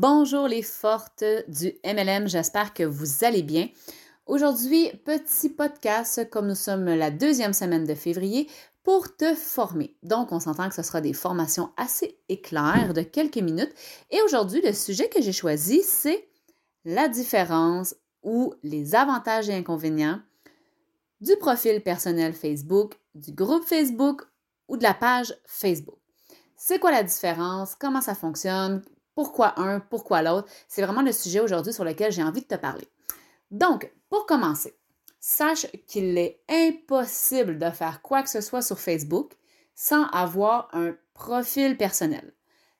Bonjour les fortes du MLM, j'espère que vous allez bien. Aujourd'hui, petit podcast comme nous sommes la deuxième semaine de février pour te former. Donc, on s'entend que ce sera des formations assez éclairs de quelques minutes. Et aujourd'hui, le sujet que j'ai choisi, c'est la différence ou les avantages et inconvénients du profil personnel Facebook, du groupe Facebook ou de la page Facebook. C'est quoi la différence? Comment ça fonctionne? Pourquoi un? Pourquoi l'autre? C'est vraiment le sujet aujourd'hui sur lequel j'ai envie de te parler. Donc, pour commencer, sache qu'il est impossible de faire quoi que ce soit sur Facebook sans avoir un profil personnel.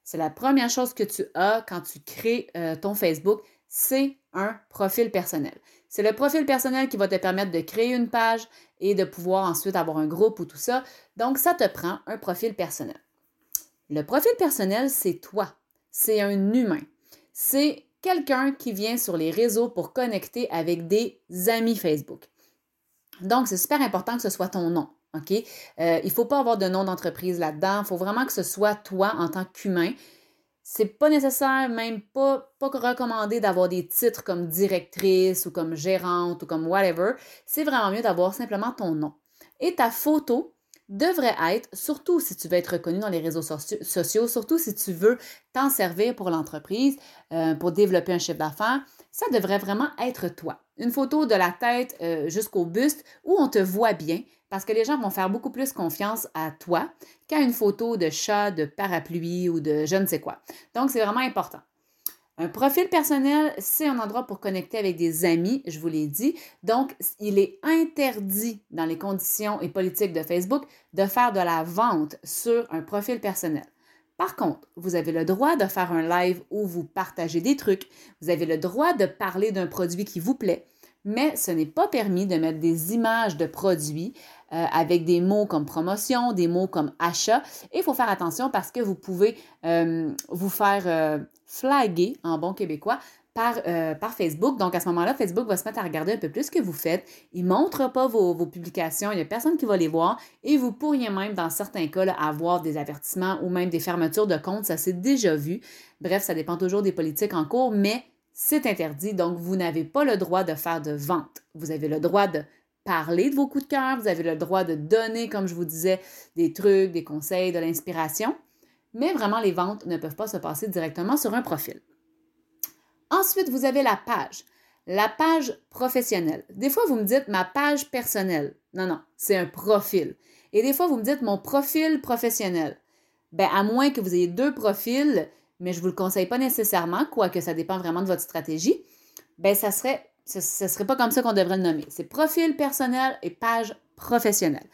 C'est la première chose que tu as quand tu crées euh, ton Facebook, c'est un profil personnel. C'est le profil personnel qui va te permettre de créer une page et de pouvoir ensuite avoir un groupe ou tout ça. Donc, ça te prend un profil personnel. Le profil personnel, c'est toi. C'est un humain. C'est quelqu'un qui vient sur les réseaux pour connecter avec des amis Facebook. Donc, c'est super important que ce soit ton nom. OK? Euh, il ne faut pas avoir de nom d'entreprise là-dedans. Il faut vraiment que ce soit toi en tant qu'humain. C'est pas nécessaire, même pas, pas recommandé d'avoir des titres comme directrice ou comme gérante ou comme whatever. C'est vraiment mieux d'avoir simplement ton nom. Et ta photo, devrait être, surtout si tu veux être reconnu dans les réseaux sociaux, surtout si tu veux t'en servir pour l'entreprise, euh, pour développer un chiffre d'affaires, ça devrait vraiment être toi. Une photo de la tête euh, jusqu'au buste où on te voit bien parce que les gens vont faire beaucoup plus confiance à toi qu'à une photo de chat, de parapluie ou de je ne sais quoi. Donc, c'est vraiment important. Un profil personnel, c'est un endroit pour connecter avec des amis, je vous l'ai dit. Donc, il est interdit dans les conditions et politiques de Facebook de faire de la vente sur un profil personnel. Par contre, vous avez le droit de faire un live où vous partagez des trucs, vous avez le droit de parler d'un produit qui vous plaît, mais ce n'est pas permis de mettre des images de produits euh, avec des mots comme promotion, des mots comme achat. Et il faut faire attention parce que vous pouvez euh, vous faire euh, flaguer en bon québécois par, par, Facebook. Donc, à ce moment-là, Facebook va se mettre à regarder un peu plus ce que vous faites. Il ne montre pas vos, publications, il n'y a personne qui va les voir et vous pourriez même, dans certains cas, avoir des avertissements ou même des fermetures de comptes. Ça s'est déjà vu. Bref, ça dépend toujours des politiques en cours, mais c'est interdit. Donc, vous n'avez pas le droit de faire de vente. Vous avez le droit de parler de vos coups de cœur, vous avez le droit de donner, comme je vous disais, des trucs, des conseils, de l'inspiration, mais vraiment les ventes ne peuvent pas se passer directement sur un profil. Ensuite, vous avez la page. La page professionnelle. Des fois, vous me dites ma page personnelle. Non, non, c'est un profil. Et des fois, vous me dites mon profil professionnel. Ben, à moins que vous ayez deux profils, mais je ne vous le conseille pas nécessairement, quoique ça dépend vraiment de votre stratégie, ben, ça serait ce ne serait pas comme ça qu'on devrait le nommer. C'est profil personnel et page professionnelle.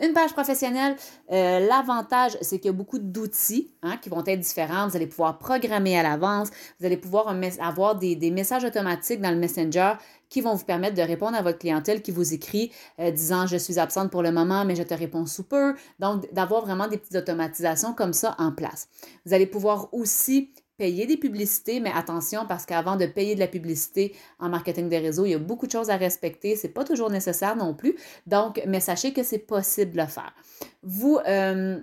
Une page professionnelle, euh, l'avantage, c'est qu'il y a beaucoup d'outils hein, qui vont être différents. Vous allez pouvoir programmer à l'avance. Vous allez pouvoir avoir des, messages automatiques dans le Messenger qui vont vous permettre de répondre à votre clientèle qui vous écrit euh, disant je suis absente pour le moment, mais je te réponds sous peu. Donc, d'avoir vraiment des petites automatisations comme ça en place. Vous allez pouvoir aussi payer des publicités, mais attention parce qu'avant de payer de la publicité en marketing des réseaux, il y a beaucoup de choses à respecter. C'est pas toujours nécessaire non plus. Donc, mais sachez que c'est possible de le faire. Vous, euh,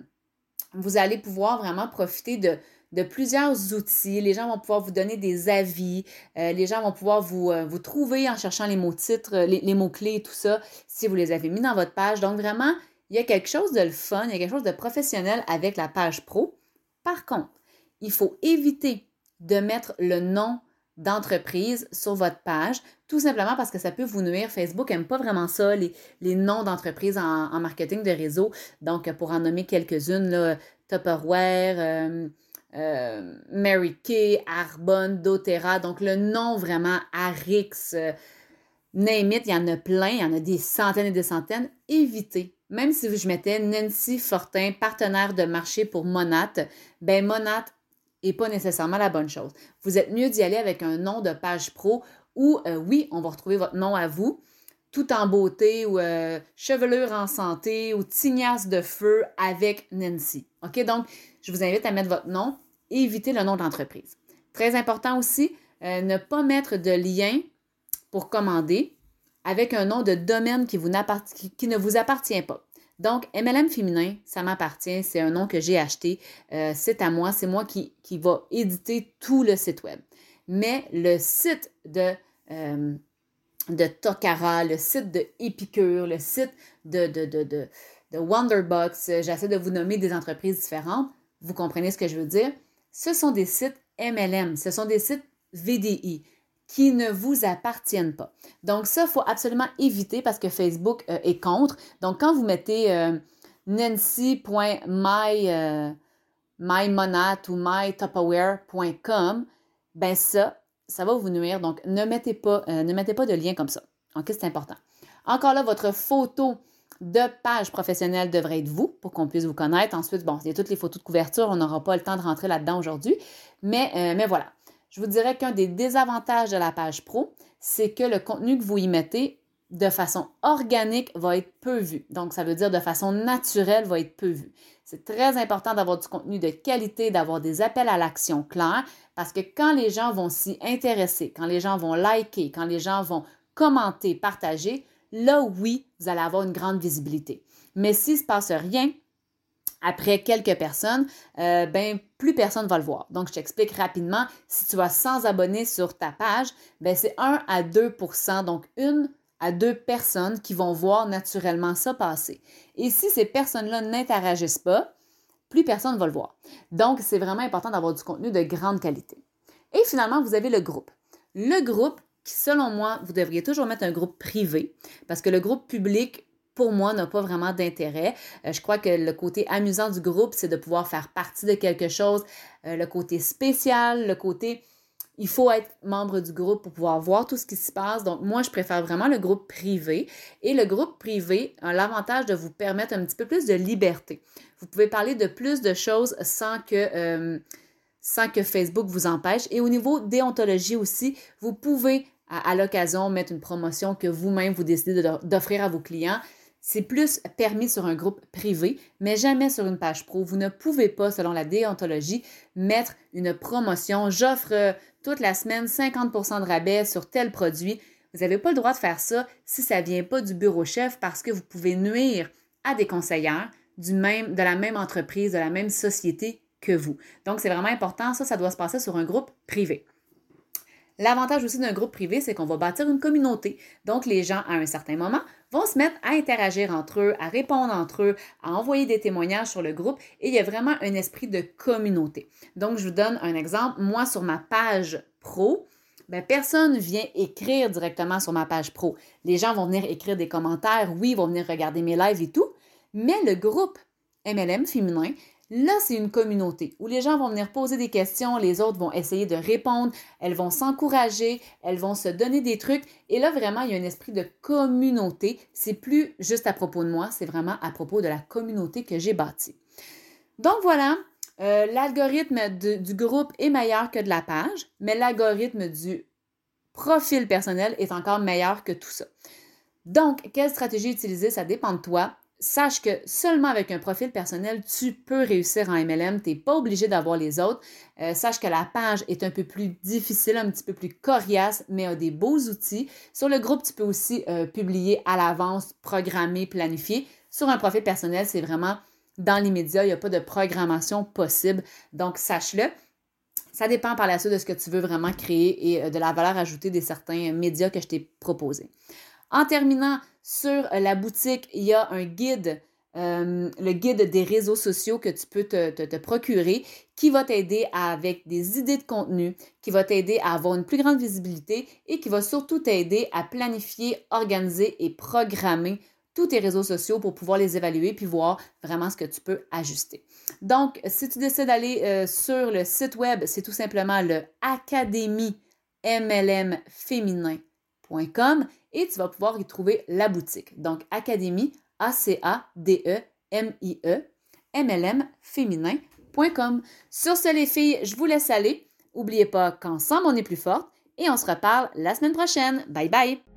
vous allez pouvoir vraiment profiter de, de plusieurs outils. Les gens vont pouvoir vous donner des avis. Euh, les gens vont pouvoir vous, euh, vous trouver en cherchant les mots-titres, les, les mots-clés tout ça, si vous les avez mis dans votre page. Donc, vraiment, il y a quelque chose de fun, il y a quelque chose de professionnel avec la page pro. Par contre, il faut éviter de mettre le nom d'entreprise sur votre page, tout simplement parce que ça peut vous nuire. Facebook n'aime pas vraiment ça, les, noms d'entreprise en, marketing de réseau. Donc, pour en nommer quelques-unes, Tupperware, euh, euh, Mary Kay, Arbonne, doTERRA. Donc, le nom vraiment Arix, euh, name it, il y en a plein, il y en a des centaines et des centaines. Évitez. Même si je mettais Nancy Fortin, partenaire de marché pour Monat, ben Monat et pas nécessairement la bonne chose. Vous êtes mieux d'y aller avec un nom de page pro où, euh, oui, on va retrouver votre nom à vous, tout en beauté ou euh, chevelure en santé ou tignasse de feu avec Nancy. OK? Donc, je vous invite à mettre votre nom et éviter le nom d'entreprise. Très important aussi, euh, ne pas mettre de lien pour commander avec un nom de domaine qui, ne vous appartient pas. Donc, MLM féminin, ça m'appartient, c'est un nom que j'ai acheté, euh, c'est à moi, c'est moi qui, qui va éditer tout le site web. Mais le site de, euh, de Tokara, le site de Epicure, le site de, de, de, de Wonderbox, j'essaie de vous nommer des entreprises différentes, vous comprenez ce que je veux dire, ce sont des sites MLM, ce sont des sites VDI qui ne vous appartiennent pas. Donc ça, il faut absolument éviter parce que Facebook euh, est contre. Donc quand vous mettez euh, nancy.my euh, mymonat ou mytopaware.com, ben ça, ça va vous nuire. Donc ne mettez pas, ne mettez pas de lien comme ça. OK, c'est important. Encore là, votre photo de page professionnelle devrait être vous pour qu'on puisse vous connaître. Ensuite, bon, il y a toutes les photos de couverture, on n'aura pas le temps de rentrer là-dedans aujourd'hui. Mais, mais voilà. Je vous dirais qu'un des désavantages de la page pro, c'est que le contenu que vous y mettez de façon organique va être peu vu. Donc, ça veut dire de façon naturelle va être peu vu. C'est très important d'avoir du contenu de qualité, d'avoir des appels à l'action clairs, parce que quand les gens vont s'y intéresser, quand les gens vont liker, quand les gens vont commenter, partager, là, oui, vous allez avoir une grande visibilité. Mais s'il ne se passe rien, après quelques personnes, euh, ben plus personne va le voir. Donc, je t'explique rapidement. Si tu as 100 abonnés sur ta page, ben c'est 1 à 2% donc une à deux personnes qui vont voir naturellement ça passer. Et si ces personnes-là n'interagissent pas, plus personne va le voir. Donc, c'est vraiment important d'avoir du contenu de grande qualité. Et finalement, vous avez le groupe. Le groupe, qui selon moi, vous devriez toujours mettre un groupe privé, parce que le groupe public, pour moi, n'a pas vraiment d'intérêt. Euh, je crois que le côté amusant du groupe, c'est de pouvoir faire partie de quelque chose. Euh, le côté spécial, le côté il faut être membre du groupe pour pouvoir voir tout ce qui se passe. Donc, moi, je préfère vraiment le groupe privé. Et le groupe privé a l'avantage de vous permettre un petit peu plus de liberté. Vous pouvez parler de plus de choses sans que, euh, sans que Facebook vous empêche. Et au niveau déontologie aussi, vous pouvez à l'occasion mettre une promotion que vous-même vous décidez d'offrir à vos clients. C'est plus permis sur un groupe privé, mais jamais sur une page pro. Vous ne pouvez pas, selon la déontologie, mettre une promotion. J'offre euh, toute la semaine 50% de rabais sur tel produit. Vous n'avez pas le droit de faire ça si ça ne vient pas du bureau chef parce que vous pouvez nuire à des conseillères de la même entreprise, de la même société que vous. Donc, c'est vraiment important. Ça, ça doit se passer sur un groupe privé. L'avantage aussi d'un groupe privé, c'est qu'on va bâtir une communauté. Donc, les gens, à un certain moment, vont se mettre à interagir entre eux, à répondre entre eux, à envoyer des témoignages sur le groupe et il y a vraiment un esprit de communauté. Donc, je vous donne un exemple. Moi, sur ma page pro, ben, personne vient écrire directement sur ma page pro. Les gens vont venir écrire des commentaires, oui, ils vont venir regarder mes lives et tout, mais le groupe MLM féminin, Là, c'est une communauté où les gens vont venir poser des questions, les autres vont essayer de répondre, elles vont s'encourager, elles vont se donner des trucs. Et là, vraiment, il y a un esprit de communauté. C'est plus juste à propos de moi, c'est vraiment à propos de la communauté que j'ai bâtie. Donc voilà, euh, l'algorithme du groupe est meilleur que de la page, mais l'algorithme du profil personnel est encore meilleur que tout ça. Donc, quelle stratégie utiliser, ça dépend de toi sache que seulement avec un profil personnel, tu peux réussir en MLM. Tu n'es pas obligé d'avoir les autres. Euh, sache que la page est un peu plus difficile, un petit peu plus coriace, mais a des beaux outils. Sur le groupe, tu peux aussi euh, publier à l'avance, programmer, planifier. Sur un profil personnel, c'est vraiment dans l'immédiat, il n'y a pas de programmation possible. Donc, sache-le. Ça dépend par la suite de ce que tu veux vraiment créer et euh, de la valeur ajoutée des certains médias que je t'ai proposés. En terminant, sur la boutique, il y a un guide, euh, le guide des réseaux sociaux que tu peux te, procurer, qui va t'aider avec des idées de contenu, qui va t'aider à avoir une plus grande visibilité et qui va surtout t'aider à planifier, organiser et programmer tous tes réseaux sociaux pour pouvoir les évaluer puis voir vraiment ce que tu peux ajuster. Donc, si tu décides d'aller euh, sur le site web, c'est tout simplement le Académie Et tu vas pouvoir y trouver la boutique. Donc, Académie, A-C-A-D-E-M-I-E, MLM féminin.com. Sur ce, les filles, je vous laisse aller. N'oubliez pas qu'ensemble, on est plus forte et on se reparle la semaine prochaine. Bye bye!